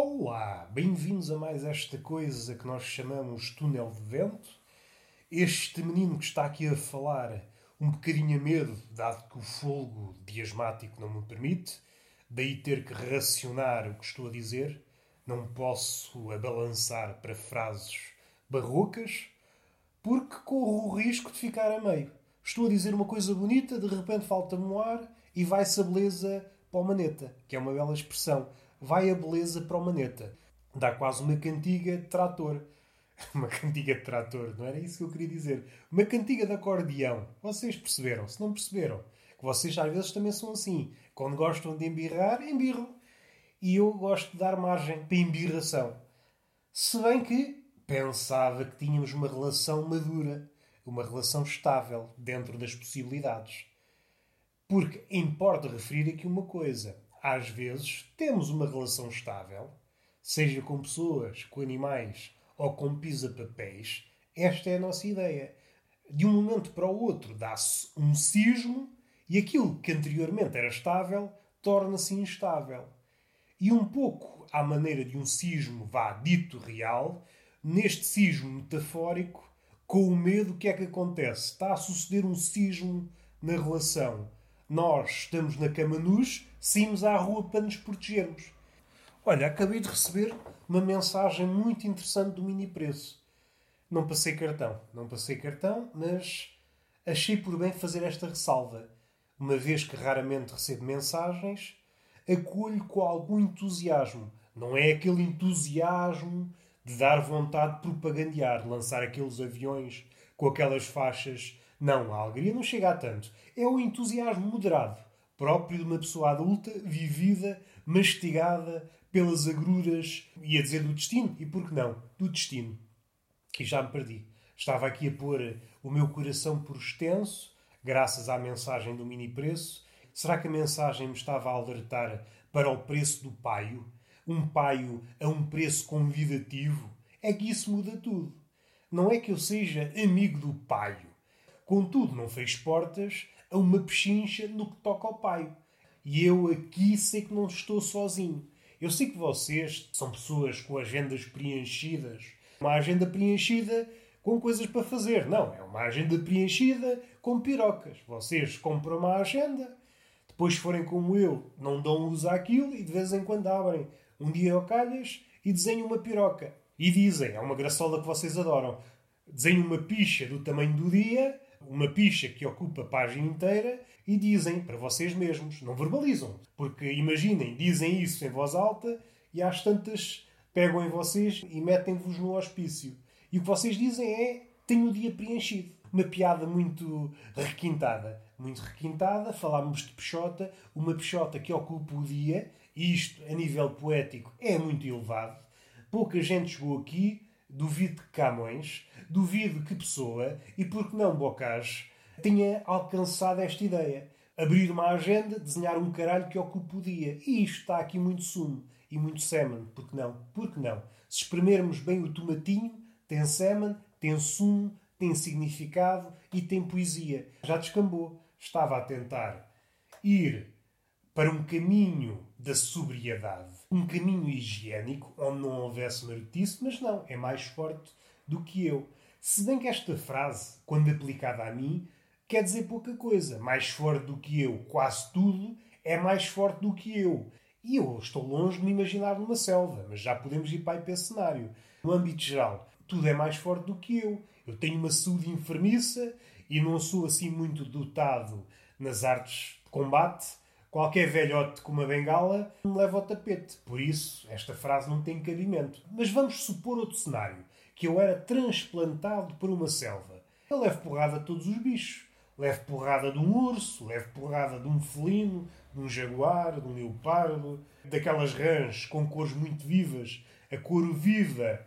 Olá, bem-vindos a mais esta coisa que nós chamamos túnel de vento. Este menino que está aqui a falar um bocadinho a medo, dado que o folgo diasmático não me permite, daí ter que racionar o que estou a dizer. Não posso abalançar para frases barrocas, porque corro o risco de ficar a meio. Estou a dizer uma coisa bonita, de repente falta-me ar e vai-se a beleza para o maneta, que é uma bela expressão. Vai a beleza para o maneta. Dá quase uma cantiga de trator. Uma cantiga de trator, não era isso que eu queria dizer. Uma cantiga de acordeão. Vocês perceberam? Se não perceberam, que vocês às vezes também são assim. Quando gostam de embirrar, embirram. E eu gosto de dar margem para embirração. Se bem que pensava que tínhamos uma relação madura, uma relação estável, dentro das possibilidades. Porque importa referir aqui uma coisa. Às vezes temos uma relação estável, seja com pessoas, com animais ou com pisa-papéis. Esta é a nossa ideia. De um momento para o outro dá-se um sismo e aquilo que anteriormente era estável torna-se instável. E um pouco à maneira de um sismo vá dito real, neste sismo metafórico, com o medo, o que é que acontece? Está a suceder um sismo na relação nós estamos na cama nus, saímos à rua para nos protegermos. Olha, acabei de receber uma mensagem muito interessante do mini preço. Não passei cartão, não passei cartão, mas achei por bem fazer esta ressalva. Uma vez que raramente recebo mensagens, acolho com algum entusiasmo. Não é aquele entusiasmo de dar vontade de propagandear, lançar aqueles aviões com aquelas faixas não, a alegria não chega a tanto. É o entusiasmo moderado, próprio de uma pessoa adulta, vivida, mastigada pelas agruras, ia dizer do destino, e por que não? Do destino. E já me perdi. Estava aqui a pôr o meu coração por extenso, graças à mensagem do mini preço. Será que a mensagem me estava a alertar para o preço do paio? Um paio a um preço convidativo? É que isso muda tudo. Não é que eu seja amigo do paio Contudo, não fez portas a uma pechincha no que toca ao pai. E eu aqui sei que não estou sozinho. Eu sei que vocês são pessoas com agendas preenchidas. Uma agenda preenchida com coisas para fazer. Não, é uma agenda preenchida com pirocas. Vocês compram uma agenda, depois forem como eu, não dão uso àquilo e de vez em quando abrem um dia ao calhas e desenham uma piroca. E dizem, é uma graçola que vocês adoram, desenham uma picha do tamanho do dia uma picha que ocupa a página inteira e dizem para vocês mesmos, não verbalizam. Porque imaginem, dizem isso em voz alta e às tantas pegam em vocês e metem-vos no hospício. E o que vocês dizem é: tenho o dia preenchido. Uma piada muito requintada. Muito requintada, falámos de Peixota, uma Peixota que ocupa o dia, e isto, a nível poético, é muito elevado. Pouca gente chegou aqui duvido que Camões, duvido que Pessoa e, por que não, Bocage, tenha alcançado esta ideia. Abrir uma agenda, desenhar um caralho que ocupe o dia. E isto está aqui muito sumo e muito semen. Por que não? Por que não? Se espremermos bem o tomatinho, tem semen, tem sumo, tem significado e tem poesia. Já descambou. Estava a tentar ir para um caminho da sobriedade, um caminho higiênico onde não houvesse marotice, mas não, é mais forte do que eu. Se bem que esta frase, quando aplicada a mim, quer dizer pouca coisa. Mais forte do que eu, quase tudo, é mais forte do que eu. E eu estou longe de me imaginar numa selva, mas já podemos ir para, esse cenário. No âmbito geral, tudo é mais forte do que eu. Eu tenho uma saúde enfermiça e não sou assim muito dotado nas artes de combate Qualquer velhote com uma bengala me leva ao tapete. Por isso, esta frase não tem cabimento. Mas vamos supor outro cenário. Que eu era transplantado por uma selva. Eu levo porrada a todos os bichos. Levo porrada de um urso, levo porrada de um felino, de um jaguar, de um leopardo, daquelas rãs com cores muito vivas. A cor viva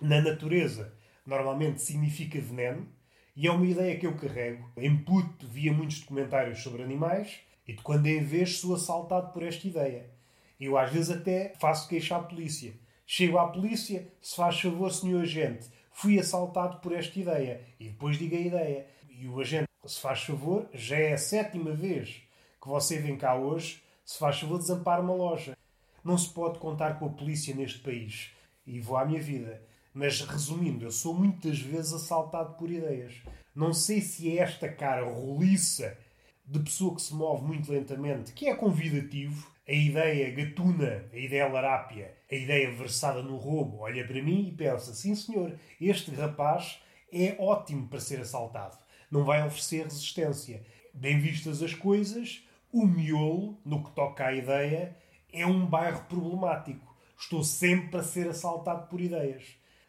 na natureza normalmente significa veneno. E é uma ideia que eu carrego. Em puto via muitos documentários sobre animais e de quando em vez sou assaltado por esta ideia. Eu às vezes até faço queixa à polícia. Chego à polícia, se faz favor, senhor agente, fui assaltado por esta ideia. E depois digo a ideia. E o agente, se faz favor, já é a sétima vez que você vem cá hoje, se faz favor, desampar uma loja. não se pode contar com a polícia neste país. E vou à minha vida. Mas resumindo, eu sou muitas vezes assaltado por ideias. Não sei se é esta cara roliça de pessoa que se move muito lentamente, que é convidativo, a ideia gatuna, a ideia larápia, a ideia versada no roubo, olha para mim e pensa: sim, senhor, este rapaz é ótimo para ser assaltado. Não vai oferecer resistência. Bem vistas as coisas, o miolo, no que toca à ideia, é um bairro problemático. Estou sempre a ser assaltado por ideias.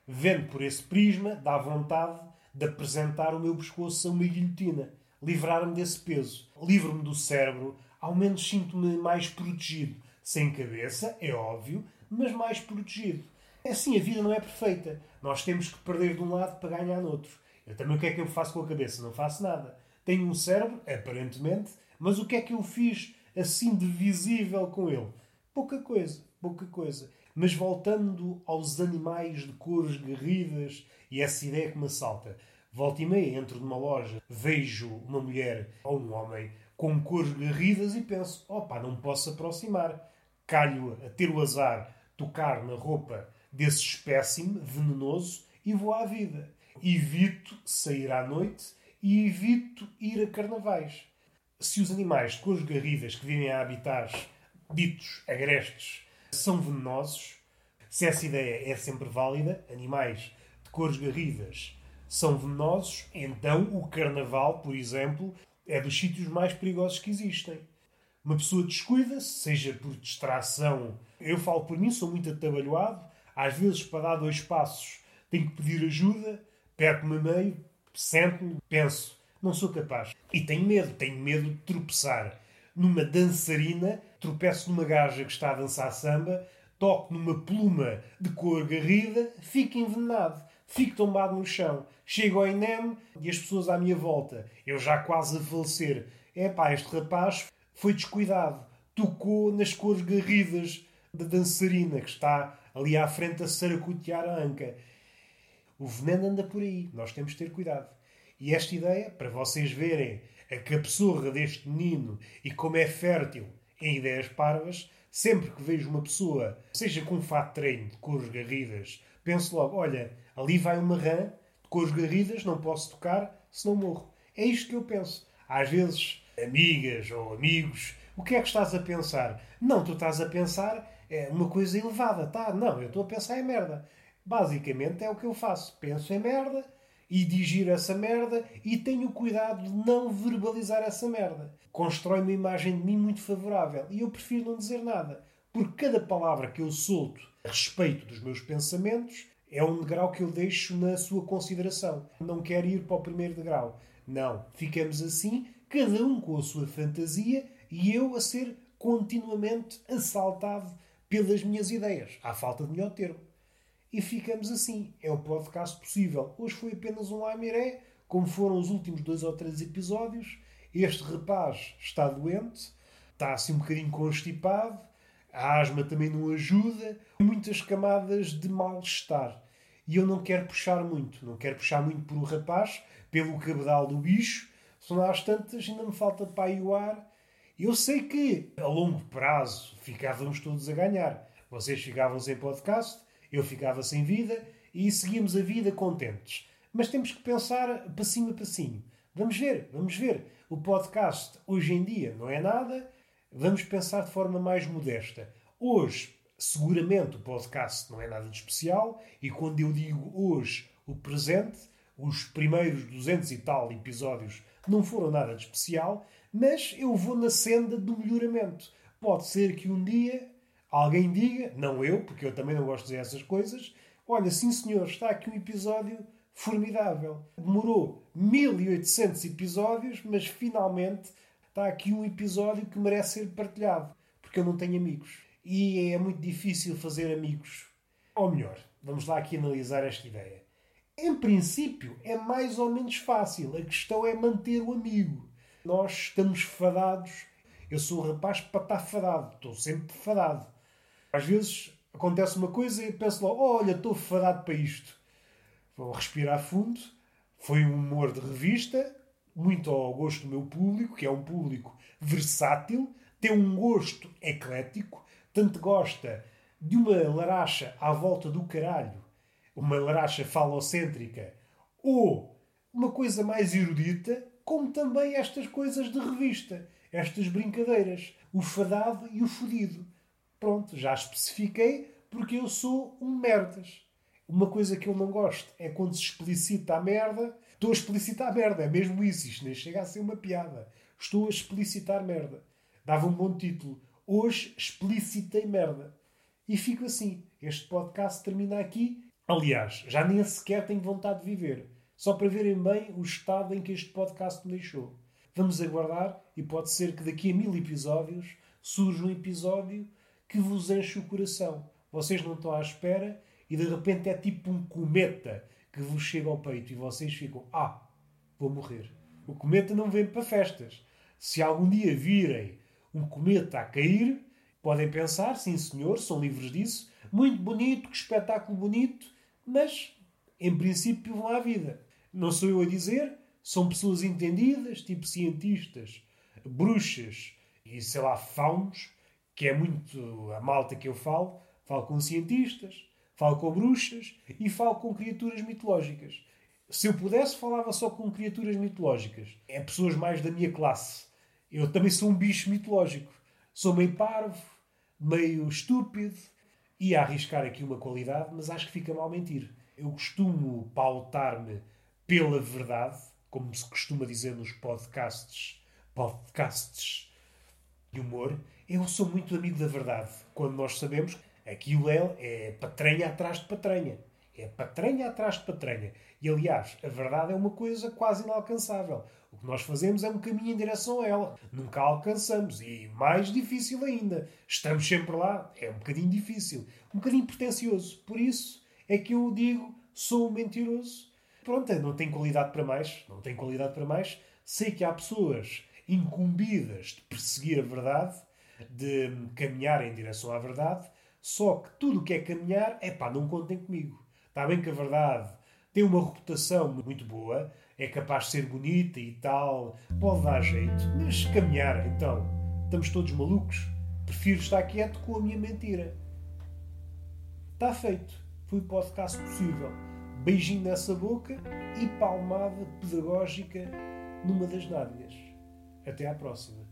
Vendo por esse prisma, dá vontade de apresentar o meu pescoço a uma guilhotina, livrar-me desse peso, livro-me do cérebro, ao menos sinto-me mais protegido. Sem cabeça, é óbvio, mas mais protegido. Assim, a vida não é perfeita. Nós temos que perder de um lado para ganhar no outro. Eu também o que é que eu faço com a cabeça? Não faço nada. Tenho um cérebro, aparentemente, mas o que é que eu fiz assim de visível com ele? Pouca coisa, pouca coisa. Mas voltando aos animais de cores garridas e essa ideia que me assalta. Volta e meia, entro numa loja, vejo uma mulher ou um homem com cores garridas e penso: opa, não posso aproximar. Calho a ter o azar tocar na roupa desse espécime venenoso e vou à vida. Evito sair à noite e evito ir a carnavais. Se os animais de cores garridas que vivem a habitar ditos agrestes são venenosos, se essa ideia é sempre válida, animais de cores garridas são venenosos, então o carnaval, por exemplo, é dos sítios mais perigosos que existem. Uma pessoa descuida-se, seja por distração. Eu falo por mim, sou muito atabalhoado. Às vezes, para dar dois passos, tenho que pedir ajuda, perco-me a meio, sento-me, penso, não sou capaz. E tenho medo, tenho medo de tropeçar. Numa dançarina, tropeço numa gaja que está a dançar samba, toco numa pluma de cor garrida, fico envenenado, fico tombado no chão. Chego ao INEM e as pessoas à minha volta, eu já quase a falecer. É pá, este rapaz foi descuidado, tocou nas cores garridas da dançarina que está ali à frente a saracotear a anca. O veneno anda por aí, nós temos de ter cuidado. E esta ideia, para vocês verem a cabeçorra deste menino e como é fértil em ideias parvas, sempre que vejo uma pessoa, seja com um fato de treino de cores garridas, penso logo: olha, ali vai uma rã com as garridas não posso tocar, senão morro. É isto que eu penso. Às vezes, amigas ou amigos, o que é que estás a pensar? Não, tu estás a pensar é uma coisa elevada, tá? Não, eu estou a pensar em merda. Basicamente é o que eu faço. Penso em merda e digiro essa merda e tenho cuidado de não verbalizar essa merda. Constrói uma imagem de mim muito favorável e eu prefiro não dizer nada. Porque cada palavra que eu solto a respeito dos meus pensamentos é um degrau que eu deixo na sua consideração. Não quero ir para o primeiro degrau. Não. Ficamos assim, cada um com a sua fantasia e eu a ser continuamente assaltado pelas minhas ideias, à falta de melhor termo. E ficamos assim. É o podcast possível. Hoje foi apenas um lamiré, como foram os últimos dois ou três episódios. Este rapaz está doente, está assim um bocadinho constipado, a asma também não ajuda, muitas camadas de mal-estar. E eu não quero puxar muito, não quero puxar muito por o rapaz, pelo cabedal do bicho, senão às tantas ainda me falta para o ar. Eu sei que a longo prazo ficávamos todos a ganhar. Vocês ficavam sem podcast, eu ficava sem vida e seguimos a vida contentes. Mas temos que pensar passinho a passinho. Vamos ver, vamos ver. O podcast hoje em dia não é nada vamos pensar de forma mais modesta. Hoje, seguramente, o podcast não é nada de especial, e quando eu digo hoje, o presente, os primeiros 200 e tal episódios não foram nada de especial, mas eu vou na senda do melhoramento. Pode ser que um dia alguém diga, não eu, porque eu também não gosto de dizer essas coisas, olha, sim senhor, está aqui um episódio formidável. Demorou 1800 episódios, mas finalmente está aqui um episódio que merece ser partilhado, porque eu não tenho amigos. E é muito difícil fazer amigos. Ou melhor, vamos lá aqui analisar esta ideia. Em princípio, é mais ou menos fácil. A questão é manter o amigo. Nós estamos fadados. Eu sou um rapaz para estar fadado. Estou sempre fadado. Às vezes acontece uma coisa e penso logo: olha, estou fadado para isto. Vou respirar fundo. Foi um humor de revista muito ao gosto do meu público, que é um público versátil, tem um gosto eclético, tanto gosta de uma laracha à volta do caralho, uma laracha falocêntrica, ou uma coisa mais erudita, como também estas coisas de revista, estas brincadeiras, o fadado e o fodido. Pronto, já especifiquei porque eu sou um merdas. Uma coisa que eu não gosto é quando se explicita a merda. Estou a explicitar merda, é mesmo isso. Isto nem chega a ser uma piada. Estou a explicitar merda. Dava um bom título. Hoje explicitei merda. E fico assim. Este podcast termina aqui. Aliás, já nem sequer tenho vontade de viver. Só para verem bem o estado em que este podcast me deixou. Vamos aguardar e pode ser que daqui a mil episódios surja um episódio que vos enche o coração. Vocês não estão à espera e de repente é tipo um cometa que vos chega ao peito e vocês ficam: Ah, vou morrer. O cometa não vem para festas. Se algum dia virem um cometa a cair, podem pensar, sim senhor, são livres disso, muito bonito, que espetáculo bonito, mas em princípio vão à vida. Não sou eu a dizer, são pessoas entendidas, tipo cientistas, bruxas e sei lá, faunos, que é muito a malta que eu falo. Falo com cientistas, falo com bruxas e falo com criaturas mitológicas. Se eu pudesse, falava só com criaturas mitológicas. É pessoas mais da minha classe. Eu também sou um bicho mitológico. Sou meio parvo, meio estúpido. Ia arriscar aqui uma qualidade, mas acho que fica mal mentir. Eu costumo pautar-me pela verdade, como se costuma dizer nos podcasts, podcasts de humor. Eu sou muito amigo da verdade, quando nós sabemos aquilo é, é patranha atrás de patranha. É patranha atrás de patranha. E aliás, a verdade é uma coisa quase inalcançável. O que nós fazemos é um caminho em direção a ela. Nunca a alcançamos. E mais difícil ainda. Estamos sempre lá. É um bocadinho difícil. Um bocadinho pretencioso. Por isso é que eu digo: sou um mentiroso. Pronto, não tem qualidade para mais. Não tem qualidade para mais. Sei que há pessoas incumbidas de perseguir a verdade, de caminhar em direção à verdade. Só que tudo o que é caminhar, é pá, não contem comigo. Está bem que a verdade tem uma reputação muito boa, é capaz de ser bonita e tal, pode dar jeito, mas caminhar, então, estamos todos malucos. Prefiro estar quieto com a minha mentira. Está feito. Foi o podcast possível. Beijinho nessa boca e palmada pedagógica numa das nádegas. Até à próxima.